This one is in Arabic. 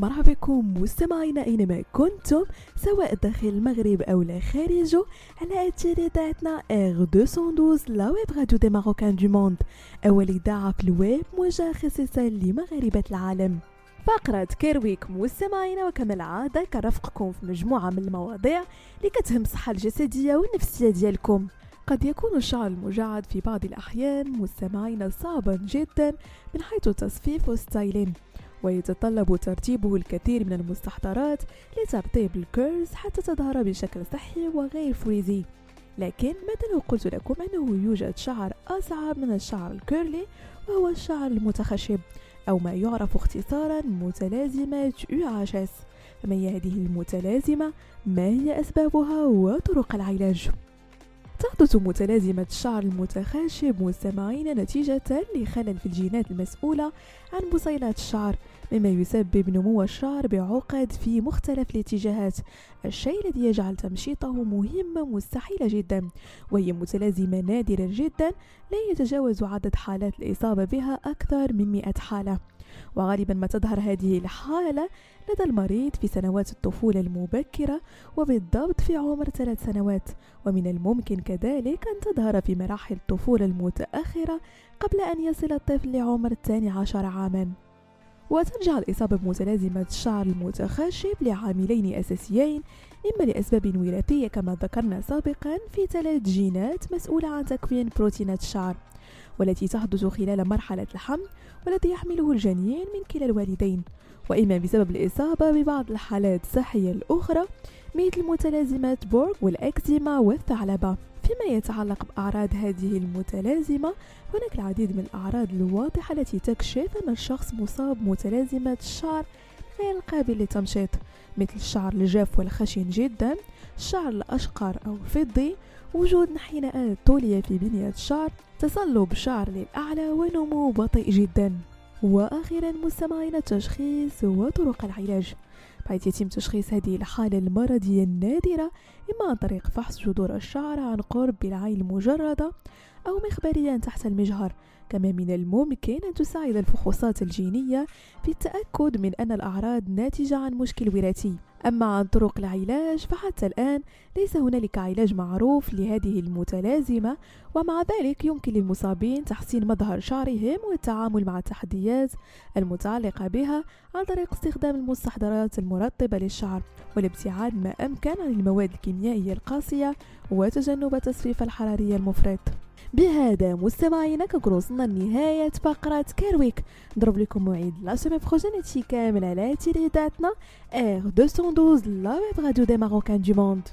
مرحبا بكم مستمعينا أينما كنتم سواء داخل المغرب أو لا خارجه على اثير اذاعتنا R 212 la web radio des marocains du monde أول إذاعة في الويب موجهه خصيصا لمغاربة العالم. فقرة Care Week مستمعينا وكما العادة كنرافقكم في مجموعة من المواضيع اللي كتهم الصحة الجسدية والنفسية ديالكم. قد يكون الشعر المجعد في بعض الأحيان مستمعين صعبا جدا من حيث التصفيف وال styling. ويتطلب ترتيبه الكثير من المستحضرات لترطيب ال curls حتى تظهر بشكل صحي وغير frizzy لكن لو قلت لكم أنه يوجد شعر أصعب من الشعر ال curly وهو الشعر المتخشب أو ما يعرف اختصارا متلازمة UHS فما هي هذه المتلازمة؟ ما هي أسبابها وطرق العلاج؟ تحدث متلازمة الشعر المتخشب مستمعين نتيجة لخلل في الجينات المسؤولة عن بصيلات الشعر مما يسبب نمو الشعر بعقد في مختلف الاتجاهات. الشيء الذي يجعل تمشيطه مهمة مستحيلة جدا وهي متلازمة نادرة جدا لا يتجاوز عدد حالات الإصابة بها أكثر من 100 حالة. وغالبا ما تظهر هذه الحالة لدى المريض في سنوات الطفولة المبكرة وبالضبط في عمر ثلاث سنوات. ومن الممكن كذلك أن تظهر في مراحل الطفولة المتأخرة قبل أن يصل الطفل لعمر الثاني عشر عاما. وترجع الإصابة بمتلازمة الشعر المتخشب لعاملين أساسيين إما لأسباب وراثية كما ذكرنا سابقا في ثلاث جينات مسؤولة عن تكوين بروتينات الشعر والتي تحدث خلال مرحلة الحمل والذي يحمله الجنين من كلا الوالدين وإما بسبب الإصابة ببعض الحالات الصحية الأخرى مثل متلازمات بورغ والإكزيما والثعلبة. فيما يتعلق بأعراض هذه المتلازمة هناك العديد من الأعراض الواضحة التي تكشف أن الشخص مصاب بمتلازمة الشعر غير قابل للتمشيط مثل الشعر الجاف والخشن جدا الشعر الأشقر أو الفضي. وجود انحناءات طولية في بنية الشعر تصلب شعر للأعلى ونمو بطيء جدا. وأخيرا مستمعين التشخيص وطرق العلاج. بحيث يتم تشخيص هذه الحالة المرضية النادرة إما عن طريق فحص جذور الشعر عن قرب بالعين المجردة أو مخبريا تحت المجهر كما من الممكن أن تساعد الفحوصات الجينية في التأكد من أن الأعراض ناتجة عن مشكل وراثي. أما عن طرق العلاج فحتى الآن ليس هنالك علاج معروف لهذه المتلازمة ومع ذلك يمكن للمصابين تحسين مظهر شعرهم والتعامل مع التحديات المتعلقة بها عن طريق استخدام المستحضرات المرطبة للشعر والابتعاد ما أمكن عن المواد الكيميائية القاسية وتجنب التصفيف الحراري المفرط. بهذا مستمعينا كنكون وصلنا لنهاية فقرة Care Week نضرب لكم موعد la semaine prochaine هادشي كامل على اذاعتنا R 212 la web radio des marocains du monde.